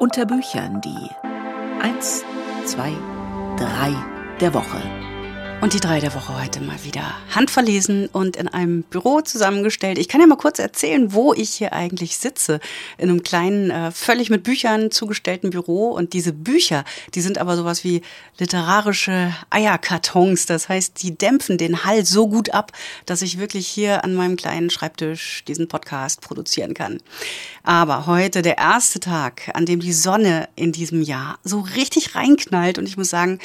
Unter Büchern die 1, 2, 3 der Woche. Und die drei der Woche heute mal wieder handverlesen und in einem Büro zusammengestellt. Ich kann ja mal kurz erzählen, wo ich hier eigentlich sitze. In einem kleinen, äh, völlig mit Büchern zugestellten Büro. Und diese Bücher, die sind aber sowas wie literarische Eierkartons. Das heißt, die dämpfen den Hall so gut ab, dass ich wirklich hier an meinem kleinen Schreibtisch diesen Podcast produzieren kann. Aber heute der erste Tag, an dem die Sonne in diesem Jahr so richtig reinknallt. Und ich muss sagen,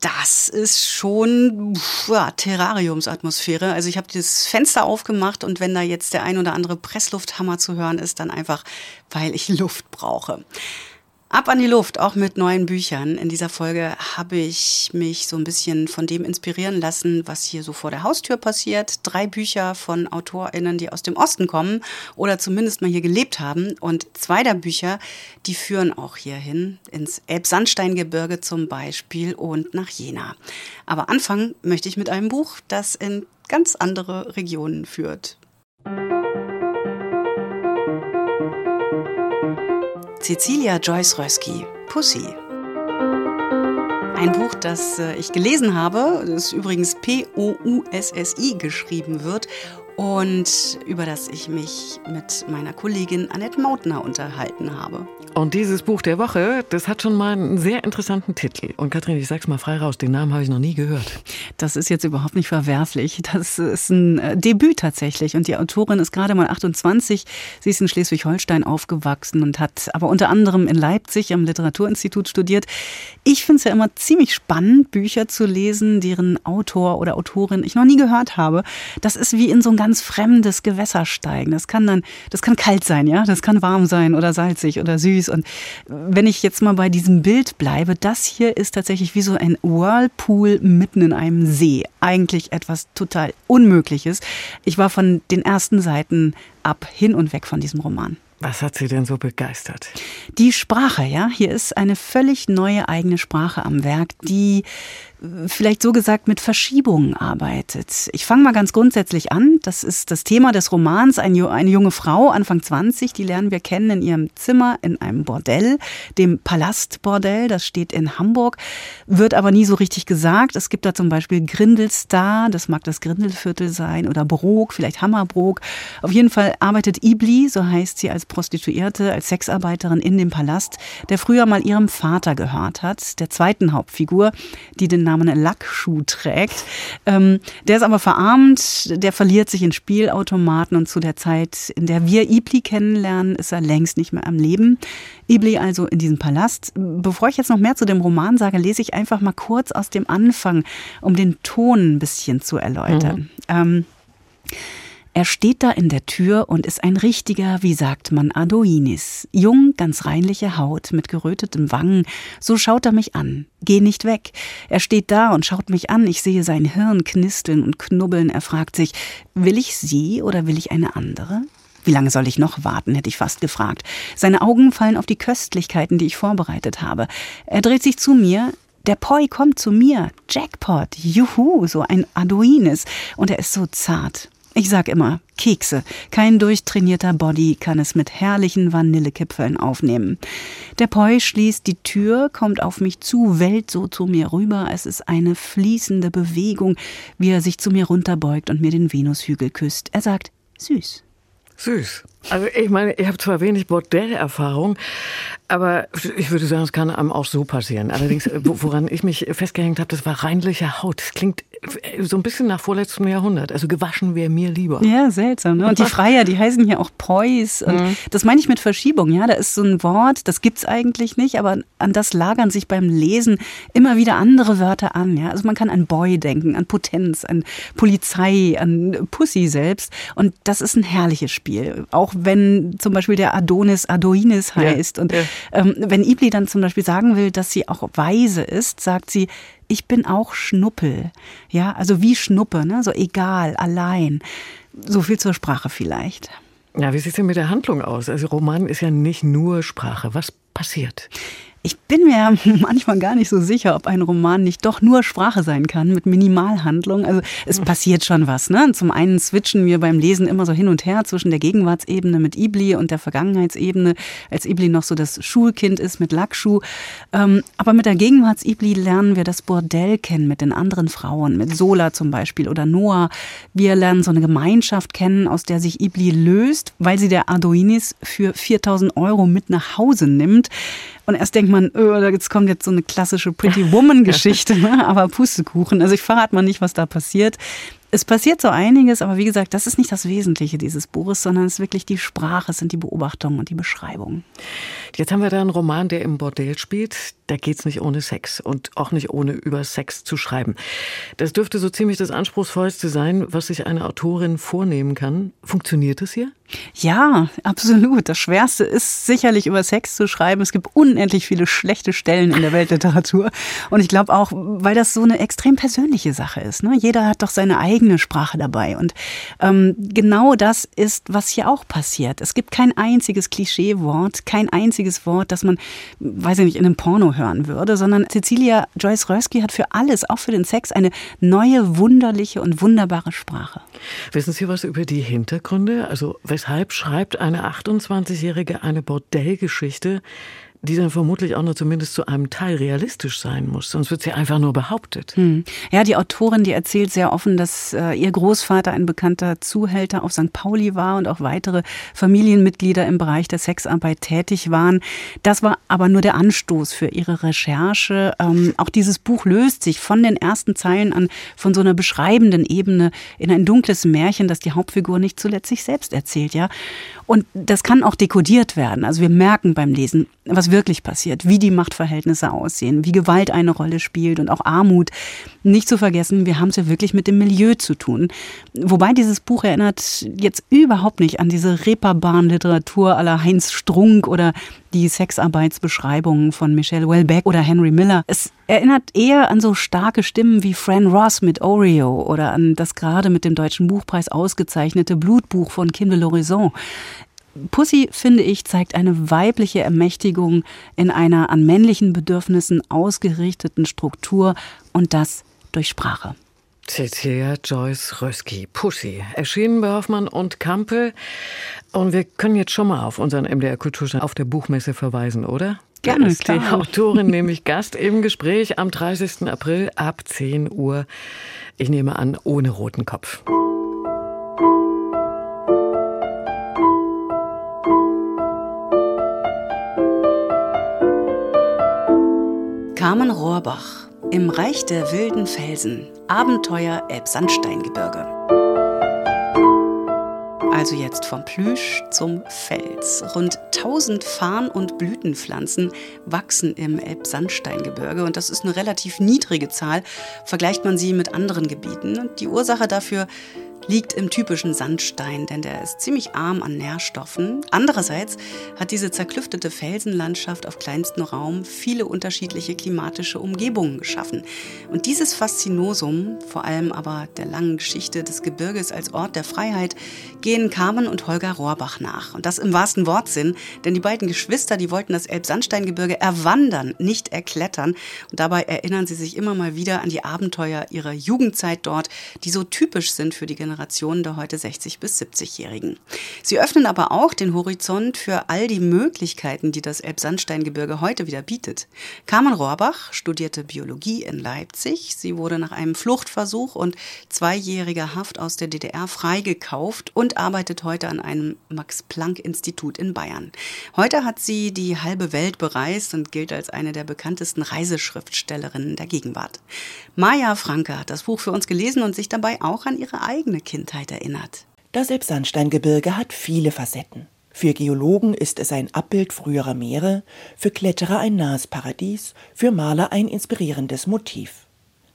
das ist schon ja, Terrariumsatmosphäre. Also ich habe das Fenster aufgemacht und wenn da jetzt der ein oder andere Presslufthammer zu hören ist, dann einfach, weil ich Luft brauche. Ab an die Luft, auch mit neuen Büchern. In dieser Folge habe ich mich so ein bisschen von dem inspirieren lassen, was hier so vor der Haustür passiert. Drei Bücher von AutorInnen, die aus dem Osten kommen oder zumindest mal hier gelebt haben. Und zwei der Bücher, die führen auch hierhin, ins Elbsandsteingebirge zum Beispiel und nach Jena. Aber anfangen möchte ich mit einem Buch, das in ganz andere Regionen führt. Cecilia Joyce Rösky, Pussy. Ein Buch, das äh, ich gelesen habe, das übrigens P-O-U-S-S-I geschrieben wird und über das ich mich mit meiner Kollegin Annette Mautner unterhalten habe. Und dieses Buch der Woche, das hat schon mal einen sehr interessanten Titel. Und Kathrin, ich sag's mal frei raus, den Namen habe ich noch nie gehört. Das ist jetzt überhaupt nicht verwerflich. Das ist ein äh, Debüt tatsächlich. Und die Autorin ist gerade mal 28. Sie ist in Schleswig-Holstein aufgewachsen und hat aber unter anderem in Leipzig am Literaturinstitut studiert. Ich finde es ja immer ziemlich spannend, Bücher zu lesen, deren Autor oder Autorin ich noch nie gehört habe. Das ist wie in so ein ganz fremdes Gewässer steigen. Das kann dann, das kann kalt sein, ja, das kann warm sein oder salzig oder süß. Und wenn ich jetzt mal bei diesem Bild bleibe, das hier ist tatsächlich wie so ein Whirlpool mitten in einem See. Eigentlich etwas total Unmögliches. Ich war von den ersten Seiten ab hin und weg von diesem Roman. Was hat Sie denn so begeistert? Die Sprache, ja. Hier ist eine völlig neue eigene Sprache am Werk, die vielleicht so gesagt mit Verschiebungen arbeitet. Ich fange mal ganz grundsätzlich an. Das ist das Thema des Romans. Eine junge Frau, Anfang 20, die lernen wir kennen in ihrem Zimmer in einem Bordell, dem Palastbordell. Das steht in Hamburg, wird aber nie so richtig gesagt. Es gibt da zum Beispiel Grindelstar, das mag das Grindelviertel sein, oder Brok, vielleicht Hammerbrok. Auf jeden Fall arbeitet Ibli, so heißt sie als Prostituierte, als Sexarbeiterin in dem Palast, der früher mal ihrem Vater gehört hat, der zweiten Hauptfigur, die den Namen Lackschuh trägt. Ähm, der ist aber verarmt, der verliert sich in Spielautomaten und zu der Zeit, in der wir Ibli kennenlernen, ist er längst nicht mehr am Leben. Ibli also in diesem Palast. Bevor ich jetzt noch mehr zu dem Roman sage, lese ich einfach mal kurz aus dem Anfang, um den Ton ein bisschen zu erläutern. Mhm. Ähm, er steht da in der Tür und ist ein richtiger, wie sagt man, Adoinis. Jung, ganz reinliche Haut, mit geröteten Wangen. So schaut er mich an. Geh nicht weg. Er steht da und schaut mich an. Ich sehe sein Hirn knisteln und knubbeln. Er fragt sich, will ich sie oder will ich eine andere? Wie lange soll ich noch warten, hätte ich fast gefragt. Seine Augen fallen auf die Köstlichkeiten, die ich vorbereitet habe. Er dreht sich zu mir, der Poi kommt zu mir. Jackpot. Juhu, so ein Adoinis. Und er ist so zart. Ich sag immer, Kekse. Kein durchtrainierter Body kann es mit herrlichen Vanillekipfeln aufnehmen. Der Poi schließt die Tür, kommt auf mich zu, wellt so zu mir rüber. Es ist eine fließende Bewegung, wie er sich zu mir runterbeugt und mir den Venushügel küsst. Er sagt, süß. Süß. Also ich meine, ich habe zwar wenig Bordellerfahrung, aber ich würde sagen, es kann einem auch so passieren. Allerdings, woran ich mich festgehängt habe, das war reinliche Haut. Das klingt so ein bisschen nach vorletztem Jahrhundert. Also gewaschen wäre mir lieber. Ja, seltsam. Ne? Und die Freier, die heißen hier auch Preus. Und mhm. das meine ich mit Verschiebung. Ja, da ist so ein Wort, das gibt's eigentlich nicht, aber an das lagern sich beim Lesen immer wieder andere Wörter an. Ja, also man kann an Boy denken, an Potenz, an Polizei, an Pussy selbst. Und das ist ein herrliches Spiel. Auch wenn zum Beispiel der Adonis Adoinis heißt. Ja, und ja. Ähm, wenn Ibli dann zum Beispiel sagen will, dass sie auch weise ist, sagt sie, ich bin auch Schnuppel. Ja, also wie Schnuppe, ne? so egal, allein. So viel zur Sprache vielleicht. Ja, wie sieht es denn mit der Handlung aus? Also Roman ist ja nicht nur Sprache. Was passiert? Ich bin mir manchmal gar nicht so sicher, ob ein Roman nicht doch nur Sprache sein kann mit Minimalhandlung. Also es passiert schon was. Ne? Zum einen switchen wir beim Lesen immer so hin und her zwischen der Gegenwartsebene mit Ibli und der Vergangenheitsebene, als Ibli noch so das Schulkind ist mit Lackschuh. Ähm, aber mit der Gegenwarts-Ibli lernen wir das Bordell kennen mit den anderen Frauen, mit Sola zum Beispiel oder Noah. Wir lernen so eine Gemeinschaft kennen, aus der sich Ibli löst, weil sie der Arduinis für 4000 Euro mit nach Hause nimmt. Und erst denkt man, oh, jetzt kommt jetzt so eine klassische Pretty Woman-Geschichte, ne? aber Pustekuchen. Also ich verrate mal nicht, was da passiert. Es passiert so einiges, aber wie gesagt, das ist nicht das Wesentliche dieses Buches, sondern es ist wirklich die Sprache, es sind die Beobachtungen und die Beschreibungen. Jetzt haben wir da einen Roman, der im Bordell spielt. Da geht's nicht ohne Sex und auch nicht ohne über Sex zu schreiben. Das dürfte so ziemlich das Anspruchsvollste sein, was sich eine Autorin vornehmen kann. Funktioniert es hier? Ja, absolut. Das Schwerste ist sicherlich über Sex zu schreiben. Es gibt unendlich viele schlechte Stellen in der Weltliteratur. Und ich glaube auch, weil das so eine extrem persönliche Sache ist. Ne? Jeder hat doch seine eigene Sprache dabei. Und ähm, genau das ist, was hier auch passiert. Es gibt kein einziges Klischeewort, kein einziges Wort, das man, weiß ich nicht, in einem Porno hören würde, sondern Cecilia Joyce Rösky hat für alles, auch für den Sex, eine neue, wunderliche und wunderbare Sprache. Wissen Sie was über die Hintergründe? Also weshalb schreibt eine 28-Jährige eine Bordellgeschichte, die dann vermutlich auch nur zumindest zu einem Teil realistisch sein muss, sonst wird sie einfach nur behauptet. Hm. Ja, die Autorin, die erzählt sehr offen, dass äh, ihr Großvater ein bekannter Zuhälter auf St. Pauli war und auch weitere Familienmitglieder im Bereich der Sexarbeit tätig waren. Das war aber nur der Anstoß für ihre Recherche. Ähm, auch dieses Buch löst sich von den ersten Zeilen an von so einer beschreibenden Ebene in ein dunkles Märchen, das die Hauptfigur nicht zuletzt sich selbst erzählt, ja. Und das kann auch dekodiert werden. Also wir merken beim Lesen, was wirklich passiert, wie die Machtverhältnisse aussehen, wie Gewalt eine Rolle spielt und auch Armut. Nicht zu vergessen, wir haben es ja wirklich mit dem Milieu zu tun. Wobei dieses Buch erinnert jetzt überhaupt nicht an diese Reeperbahn-Literatur aller Heinz Strunk oder die Sexarbeitsbeschreibungen von Michelle Welbeck oder Henry Miller. Es erinnert eher an so starke Stimmen wie Fran Ross mit Oreo oder an das gerade mit dem Deutschen Buchpreis ausgezeichnete Blutbuch von Kim de l'Horizon. Pussy, finde ich, zeigt eine weibliche Ermächtigung in einer an männlichen Bedürfnissen ausgerichteten Struktur und das durch Sprache. Cecilia Joyce Rösky, Pussy, erschienen bei Hoffmann und Kampel. Und wir können jetzt schon mal auf unseren MDR Kulturstand auf der Buchmesse verweisen, oder? Gerne, ist klar. die Autorin nämlich Gast im Gespräch am 30. April ab 10 Uhr. Ich nehme an, ohne roten Kopf. Carmen Rohrbach im Reich der wilden Felsen Abenteuer Elbsandsteingebirge. Also jetzt vom Plüsch zum Fels. Rund 1000 Farn- und Blütenpflanzen wachsen im Elbsandsteingebirge und das ist eine relativ niedrige Zahl, vergleicht man sie mit anderen Gebieten. Und die Ursache dafür liegt im typischen Sandstein, denn der ist ziemlich arm an Nährstoffen. Andererseits hat diese zerklüftete Felsenlandschaft auf kleinstem Raum viele unterschiedliche klimatische Umgebungen geschaffen. Und dieses Faszinosum, vor allem aber der langen Geschichte des Gebirges als Ort der Freiheit, gehen Carmen und Holger Rohrbach nach. Und das im wahrsten Wortsinn, denn die beiden Geschwister, die wollten das Elbsandsteingebirge erwandern, nicht erklettern. Und dabei erinnern sie sich immer mal wieder an die Abenteuer ihrer Jugendzeit dort, die so typisch sind für die Generation Generationen der heute 60- bis 70-Jährigen. Sie öffnen aber auch den Horizont für all die Möglichkeiten, die das Elbsandsteingebirge heute wieder bietet. Carmen Rohrbach studierte Biologie in Leipzig. Sie wurde nach einem Fluchtversuch und zweijähriger Haft aus der DDR freigekauft und arbeitet heute an einem Max-Planck-Institut in Bayern. Heute hat sie die halbe Welt bereist und gilt als eine der bekanntesten Reiseschriftstellerinnen der Gegenwart. Maja Franke hat das Buch für uns gelesen und sich dabei auch an ihre eigene Kindheit erinnert. Das Elbsandsteingebirge hat viele Facetten. Für Geologen ist es ein Abbild früherer Meere, für Kletterer ein nahes Paradies, für Maler ein inspirierendes Motiv.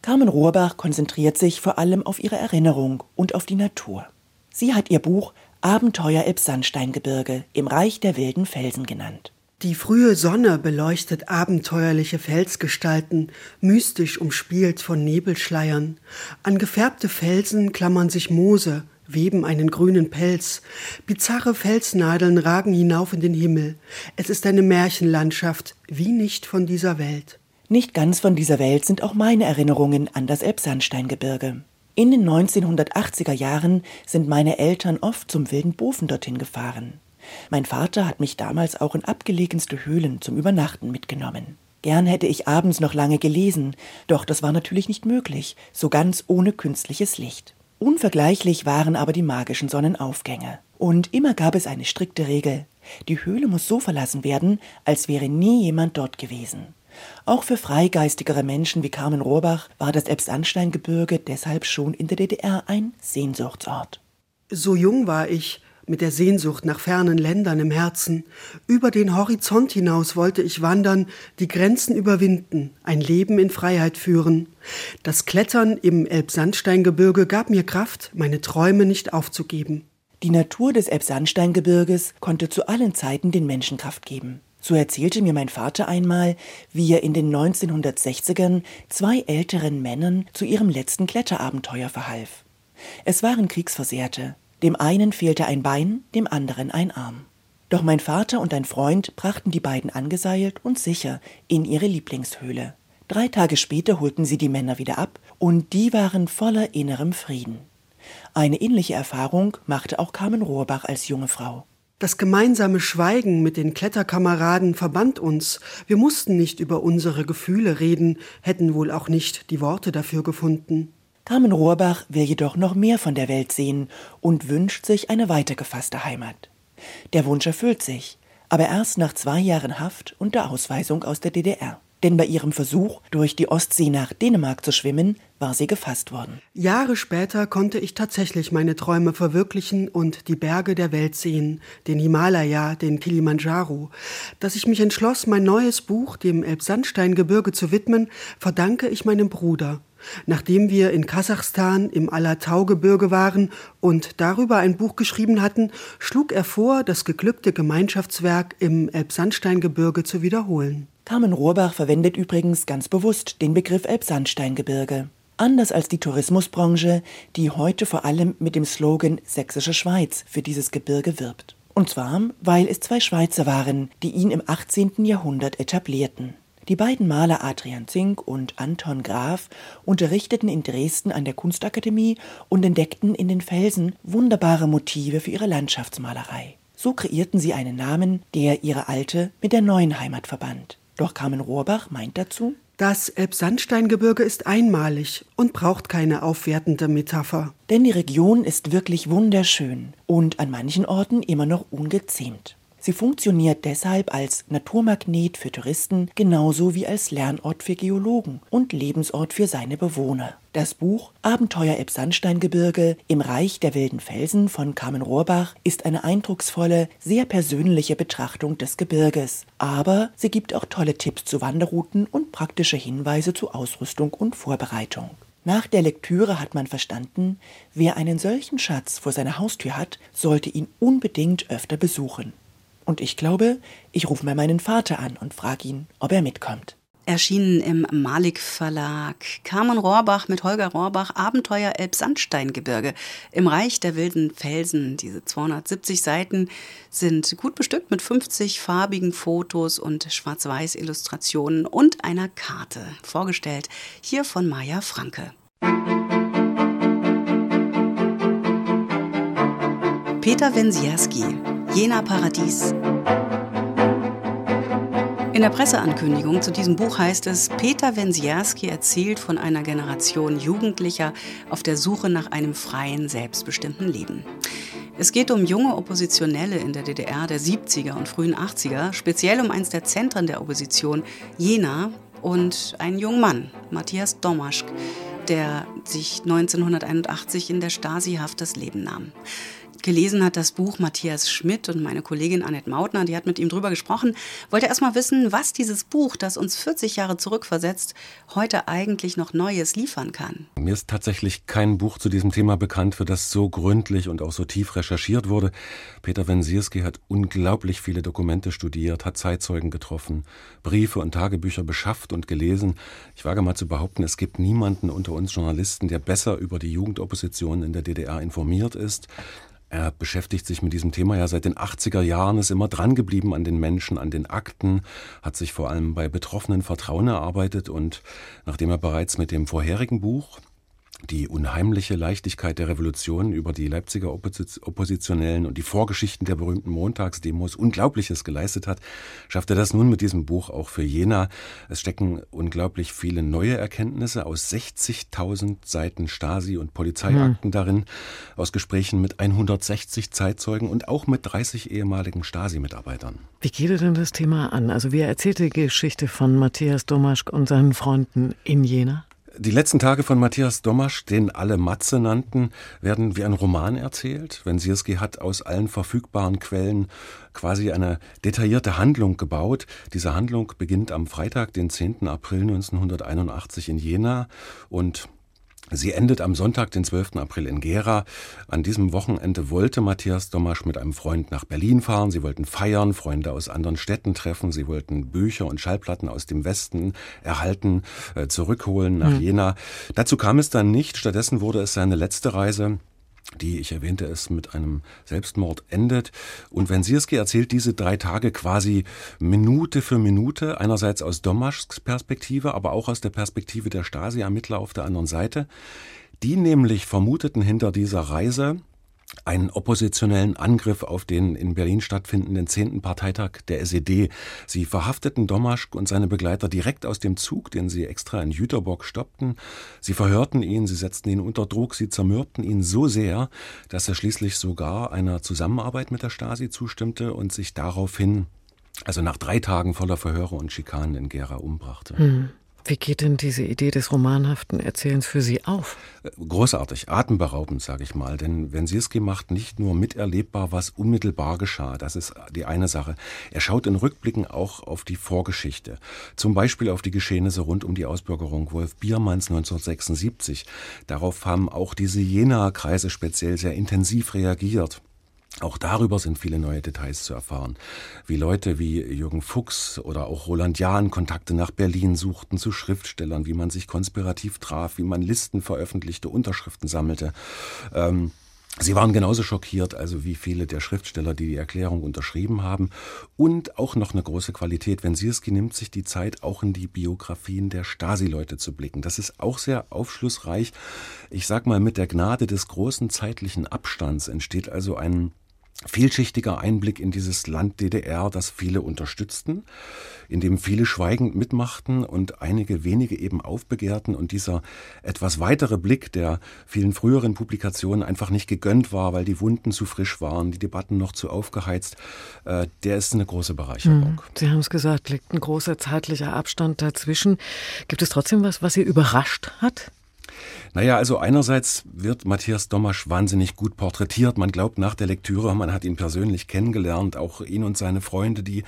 Carmen Rohrbach konzentriert sich vor allem auf ihre Erinnerung und auf die Natur. Sie hat ihr Buch Abenteuer Elbsandsteingebirge im Reich der wilden Felsen genannt. Die frühe Sonne beleuchtet abenteuerliche Felsgestalten, mystisch umspielt von Nebelschleiern. An gefärbte Felsen klammern sich Moose, weben einen grünen Pelz. Bizarre Felsnadeln ragen hinauf in den Himmel. Es ist eine Märchenlandschaft, wie nicht von dieser Welt. Nicht ganz von dieser Welt sind auch meine Erinnerungen an das Elbsandsteingebirge. In den 1980er Jahren sind meine Eltern oft zum wilden Bofen dorthin gefahren. Mein Vater hat mich damals auch in abgelegenste Höhlen zum Übernachten mitgenommen. Gern hätte ich abends noch lange gelesen, doch das war natürlich nicht möglich, so ganz ohne künstliches Licht. Unvergleichlich waren aber die magischen Sonnenaufgänge. Und immer gab es eine strikte Regel. Die Höhle muss so verlassen werden, als wäre nie jemand dort gewesen. Auch für freigeistigere Menschen wie Carmen Rohrbach war das Elbsandsteingebirge deshalb schon in der DDR ein Sehnsuchtsort. So jung war ich, mit der Sehnsucht nach fernen Ländern im Herzen. Über den Horizont hinaus wollte ich wandern, die Grenzen überwinden, ein Leben in Freiheit führen. Das Klettern im Elbsandsteingebirge gab mir Kraft, meine Träume nicht aufzugeben. Die Natur des Elbsandsteingebirges konnte zu allen Zeiten den Menschen Kraft geben. So erzählte mir mein Vater einmal, wie er in den 1960ern zwei älteren Männern zu ihrem letzten Kletterabenteuer verhalf. Es waren Kriegsversehrte. Dem einen fehlte ein Bein, dem anderen ein Arm. Doch mein Vater und ein Freund brachten die beiden angeseilt und sicher in ihre Lieblingshöhle. Drei Tage später holten sie die Männer wieder ab, und die waren voller innerem Frieden. Eine ähnliche Erfahrung machte auch Carmen Rohrbach als junge Frau. Das gemeinsame Schweigen mit den Kletterkameraden verband uns. Wir mussten nicht über unsere Gefühle reden, hätten wohl auch nicht die Worte dafür gefunden. Carmen Rohrbach will jedoch noch mehr von der Welt sehen und wünscht sich eine weitergefasste Heimat. Der Wunsch erfüllt sich, aber erst nach zwei Jahren Haft und der Ausweisung aus der DDR denn bei ihrem Versuch, durch die Ostsee nach Dänemark zu schwimmen, war sie gefasst worden. Jahre später konnte ich tatsächlich meine Träume verwirklichen und die Berge der Welt sehen, den Himalaya, den Kilimanjaro. Dass ich mich entschloss, mein neues Buch dem Elbsandsteingebirge zu widmen, verdanke ich meinem Bruder. Nachdem wir in Kasachstan im Alatau-Gebirge waren und darüber ein Buch geschrieben hatten, schlug er vor, das geglückte Gemeinschaftswerk im Elbsandsteingebirge zu wiederholen. Carmen Rohrbach verwendet übrigens ganz bewusst den Begriff Elbsandsteingebirge. Anders als die Tourismusbranche, die heute vor allem mit dem Slogan Sächsische Schweiz für dieses Gebirge wirbt. Und zwar, weil es zwei Schweizer waren, die ihn im 18. Jahrhundert etablierten. Die beiden Maler Adrian Zink und Anton Graf unterrichteten in Dresden an der Kunstakademie und entdeckten in den Felsen wunderbare Motive für ihre Landschaftsmalerei. So kreierten sie einen Namen, der ihre alte mit der neuen Heimat verband. Doch Carmen Rohrbach meint dazu, das Elbsandsteingebirge ist einmalig und braucht keine aufwertende Metapher. Denn die Region ist wirklich wunderschön und an manchen Orten immer noch ungezähmt. Sie funktioniert deshalb als Naturmagnet für Touristen genauso wie als Lernort für Geologen und Lebensort für seine Bewohner. Das Buch Abenteuer im Sandsteingebirge im Reich der wilden Felsen von Carmen Rohrbach ist eine eindrucksvolle, sehr persönliche Betrachtung des Gebirges. Aber sie gibt auch tolle Tipps zu Wanderrouten und praktische Hinweise zu Ausrüstung und Vorbereitung. Nach der Lektüre hat man verstanden, wer einen solchen Schatz vor seiner Haustür hat, sollte ihn unbedingt öfter besuchen. Und ich glaube, ich rufe mal meinen Vater an und frage ihn, ob er mitkommt. Erschienen im Malik Verlag. Carmen Rohrbach mit Holger Rohrbach Abenteuer Elbsandsteingebirge im Reich der wilden Felsen. Diese 270 Seiten sind gut bestückt mit 50 farbigen Fotos und schwarz-weiß Illustrationen und einer Karte. Vorgestellt hier von Maja Franke. Peter Wensierski Jena Paradies. In der Presseankündigung zu diesem Buch heißt es, Peter Wensierski erzählt von einer Generation Jugendlicher auf der Suche nach einem freien, selbstbestimmten Leben. Es geht um junge Oppositionelle in der DDR der 70er und frühen 80er, speziell um eins der Zentren der Opposition, Jena, und einen jungen Mann, Matthias Domaschk, der sich 1981 in der Stasi-Haft das Leben nahm. Gelesen hat das Buch Matthias Schmidt und meine Kollegin Annette Mautner, die hat mit ihm drüber gesprochen, wollte erst mal wissen, was dieses Buch, das uns 40 Jahre zurückversetzt, heute eigentlich noch Neues liefern kann. Mir ist tatsächlich kein Buch zu diesem Thema bekannt, für das so gründlich und auch so tief recherchiert wurde. Peter Wensierski hat unglaublich viele Dokumente studiert, hat Zeitzeugen getroffen, Briefe und Tagebücher beschafft und gelesen. Ich wage mal zu behaupten, es gibt niemanden unter uns Journalisten, der besser über die Jugendopposition in der DDR informiert ist. Er beschäftigt sich mit diesem Thema ja seit den 80er Jahren, ist immer dran geblieben an den Menschen, an den Akten, hat sich vor allem bei Betroffenen Vertrauen erarbeitet und nachdem er bereits mit dem vorherigen Buch die unheimliche Leichtigkeit der Revolution über die Leipziger Oppositionellen und die Vorgeschichten der berühmten Montagsdemos Unglaubliches geleistet hat, schafft er das nun mit diesem Buch auch für Jena. Es stecken unglaublich viele neue Erkenntnisse aus 60.000 Seiten Stasi- und Polizeiakten mhm. darin, aus Gesprächen mit 160 Zeitzeugen und auch mit 30 ehemaligen Stasi-Mitarbeitern. Wie geht er denn das Thema an? Also wie er erzählt die Geschichte von Matthias Domaschk und seinen Freunden in Jena? Die letzten Tage von Matthias Domasch, den alle Matze nannten, werden wie ein Roman erzählt. Wensierski hat aus allen verfügbaren Quellen quasi eine detaillierte Handlung gebaut. Diese Handlung beginnt am Freitag, den 10. April 1981 in Jena und Sie endet am Sonntag, den 12. April in Gera. An diesem Wochenende wollte Matthias Domasch mit einem Freund nach Berlin fahren. Sie wollten feiern, Freunde aus anderen Städten treffen. Sie wollten Bücher und Schallplatten aus dem Westen erhalten, äh, zurückholen nach mhm. Jena. Dazu kam es dann nicht. Stattdessen wurde es seine letzte Reise die, ich erwähnte es, mit einem Selbstmord endet. Und Wensierski erzählt diese drei Tage quasi Minute für Minute, einerseits aus Domaschks Perspektive, aber auch aus der Perspektive der Stasi-Ermittler auf der anderen Seite. Die nämlich vermuteten hinter dieser Reise einen oppositionellen Angriff auf den in Berlin stattfindenden 10. Parteitag der SED. Sie verhafteten Domaschk und seine Begleiter direkt aus dem Zug, den sie extra in Jüterbock stoppten. Sie verhörten ihn, sie setzten ihn unter Druck, sie zermürbten ihn so sehr, dass er schließlich sogar einer Zusammenarbeit mit der Stasi zustimmte und sich daraufhin, also nach drei Tagen voller Verhöre und Schikanen in Gera umbrachte. Mhm. Wie geht denn diese Idee des romanhaften Erzählens für Sie auf? Großartig, atemberaubend, sage ich mal. Denn Wensierski macht nicht nur miterlebbar, was unmittelbar geschah. Das ist die eine Sache. Er schaut in Rückblicken auch auf die Vorgeschichte. Zum Beispiel auf die Geschehnisse rund um die Ausbürgerung Wolf Biermanns 1976. Darauf haben auch diese Jena-Kreise speziell sehr intensiv reagiert. Auch darüber sind viele neue Details zu erfahren. Wie Leute wie Jürgen Fuchs oder auch Roland Jahn Kontakte nach Berlin suchten zu Schriftstellern, wie man sich konspirativ traf, wie man Listen veröffentlichte, Unterschriften sammelte. Ähm, Sie waren genauso schockiert, also wie viele der Schriftsteller, die die Erklärung unterschrieben haben. Und auch noch eine große Qualität. Wensierski nimmt sich die Zeit, auch in die Biografien der Stasi-Leute zu blicken. Das ist auch sehr aufschlussreich. Ich sag mal, mit der Gnade des großen zeitlichen Abstands entsteht also ein vielschichtiger Einblick in dieses Land DDR, das viele unterstützten, in dem viele schweigend mitmachten und einige wenige eben aufbegehrten und dieser etwas weitere Blick der vielen früheren Publikationen einfach nicht gegönnt war, weil die Wunden zu frisch waren, die Debatten noch zu aufgeheizt, äh, der ist eine große Bereicherung. Hm, Sie haben es gesagt, liegt ein großer zeitlicher Abstand dazwischen. Gibt es trotzdem was, was Sie überrascht hat? Naja, also einerseits wird Matthias Domasch wahnsinnig gut porträtiert. Man glaubt nach der Lektüre, man hat ihn persönlich kennengelernt, auch ihn und seine Freunde, die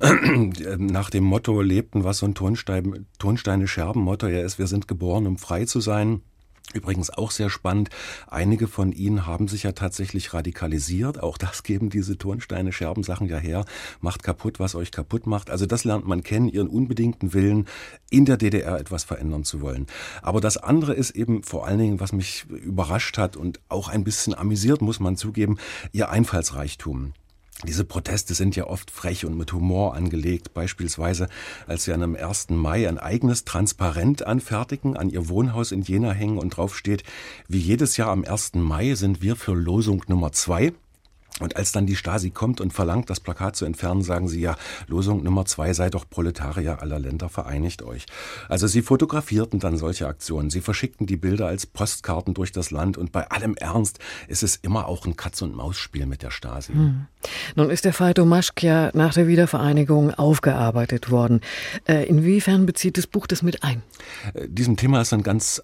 äh, nach dem Motto lebten, was so ein Tonstein, Tonsteine Scherben Motto ja ist, wir sind geboren, um frei zu sein. Übrigens auch sehr spannend, einige von ihnen haben sich ja tatsächlich radikalisiert. Auch das geben diese Turnsteine, Scherbensachen ja her. Macht kaputt, was euch kaputt macht. Also das lernt man kennen, ihren unbedingten Willen, in der DDR etwas verändern zu wollen. Aber das andere ist eben vor allen Dingen, was mich überrascht hat und auch ein bisschen amüsiert, muss man zugeben, ihr Einfallsreichtum. Diese Proteste sind ja oft frech und mit Humor angelegt. Beispielsweise, als sie an einem 1. Mai ein eigenes Transparent anfertigen, an ihr Wohnhaus in Jena hängen und drauf steht, wie jedes Jahr am 1. Mai sind wir für Losung Nummer zwei. Und als dann die Stasi kommt und verlangt, das Plakat zu entfernen, sagen sie ja, Losung Nummer zwei sei doch Proletarier aller Länder, vereinigt euch. Also sie fotografierten dann solche Aktionen, sie verschickten die Bilder als Postkarten durch das Land und bei allem Ernst ist es immer auch ein Katz-und-Maus-Spiel mit der Stasi. Hm. Nun ist der Fall Domaschk ja nach der Wiedervereinigung aufgearbeitet worden. Äh, inwiefern bezieht das Buch das mit ein? Äh, diesem Thema ist ein ganz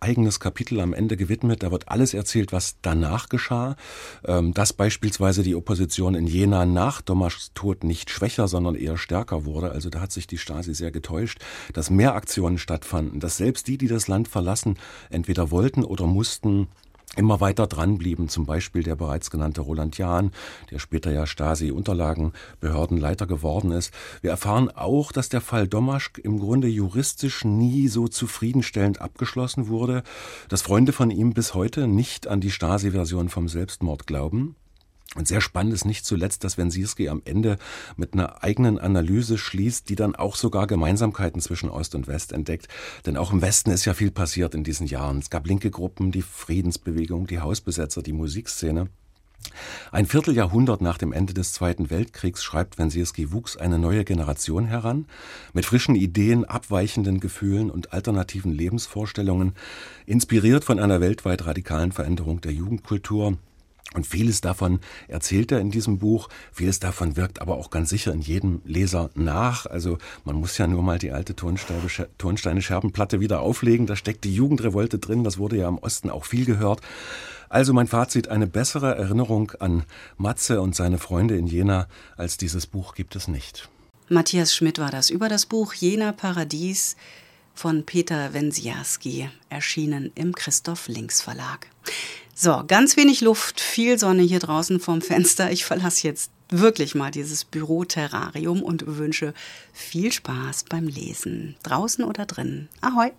eigenes Kapitel am Ende gewidmet. Da wird alles erzählt, was danach geschah. Ähm, dass beispielsweise die Opposition in Jena nach Domaschs Tod nicht schwächer, sondern eher stärker wurde. Also da hat sich die Stasi sehr getäuscht, dass mehr Aktionen stattfanden, dass selbst die, die das Land verlassen, entweder wollten oder mussten immer weiter dranblieben, zum Beispiel der bereits genannte Roland Jahn, der später ja Stasi-Unterlagenbehördenleiter geworden ist. Wir erfahren auch, dass der Fall Domaschk im Grunde juristisch nie so zufriedenstellend abgeschlossen wurde, dass Freunde von ihm bis heute nicht an die Stasi-Version vom Selbstmord glauben. Und sehr spannend ist nicht zuletzt, dass Wensierski am Ende mit einer eigenen Analyse schließt, die dann auch sogar Gemeinsamkeiten zwischen Ost und West entdeckt. Denn auch im Westen ist ja viel passiert in diesen Jahren. Es gab linke Gruppen, die Friedensbewegung, die Hausbesetzer, die Musikszene. Ein Vierteljahrhundert nach dem Ende des Zweiten Weltkriegs schreibt Wensierski wuchs eine neue Generation heran, mit frischen Ideen, abweichenden Gefühlen und alternativen Lebensvorstellungen, inspiriert von einer weltweit radikalen Veränderung der Jugendkultur, und vieles davon erzählt er in diesem Buch, vieles davon wirkt aber auch ganz sicher in jedem Leser nach. Also man muss ja nur mal die alte Tonsteine Scherbenplatte wieder auflegen, da steckt die Jugendrevolte drin, das wurde ja im Osten auch viel gehört. Also mein Fazit, eine bessere Erinnerung an Matze und seine Freunde in Jena als dieses Buch gibt es nicht. Matthias Schmidt war das über das Buch Jena Paradies von Peter Wensiarski, erschienen im Christoph Links Verlag. So, ganz wenig Luft, viel Sonne hier draußen vorm Fenster. Ich verlasse jetzt wirklich mal dieses Büro-Terrarium und wünsche viel Spaß beim Lesen, draußen oder drinnen. Ahoi!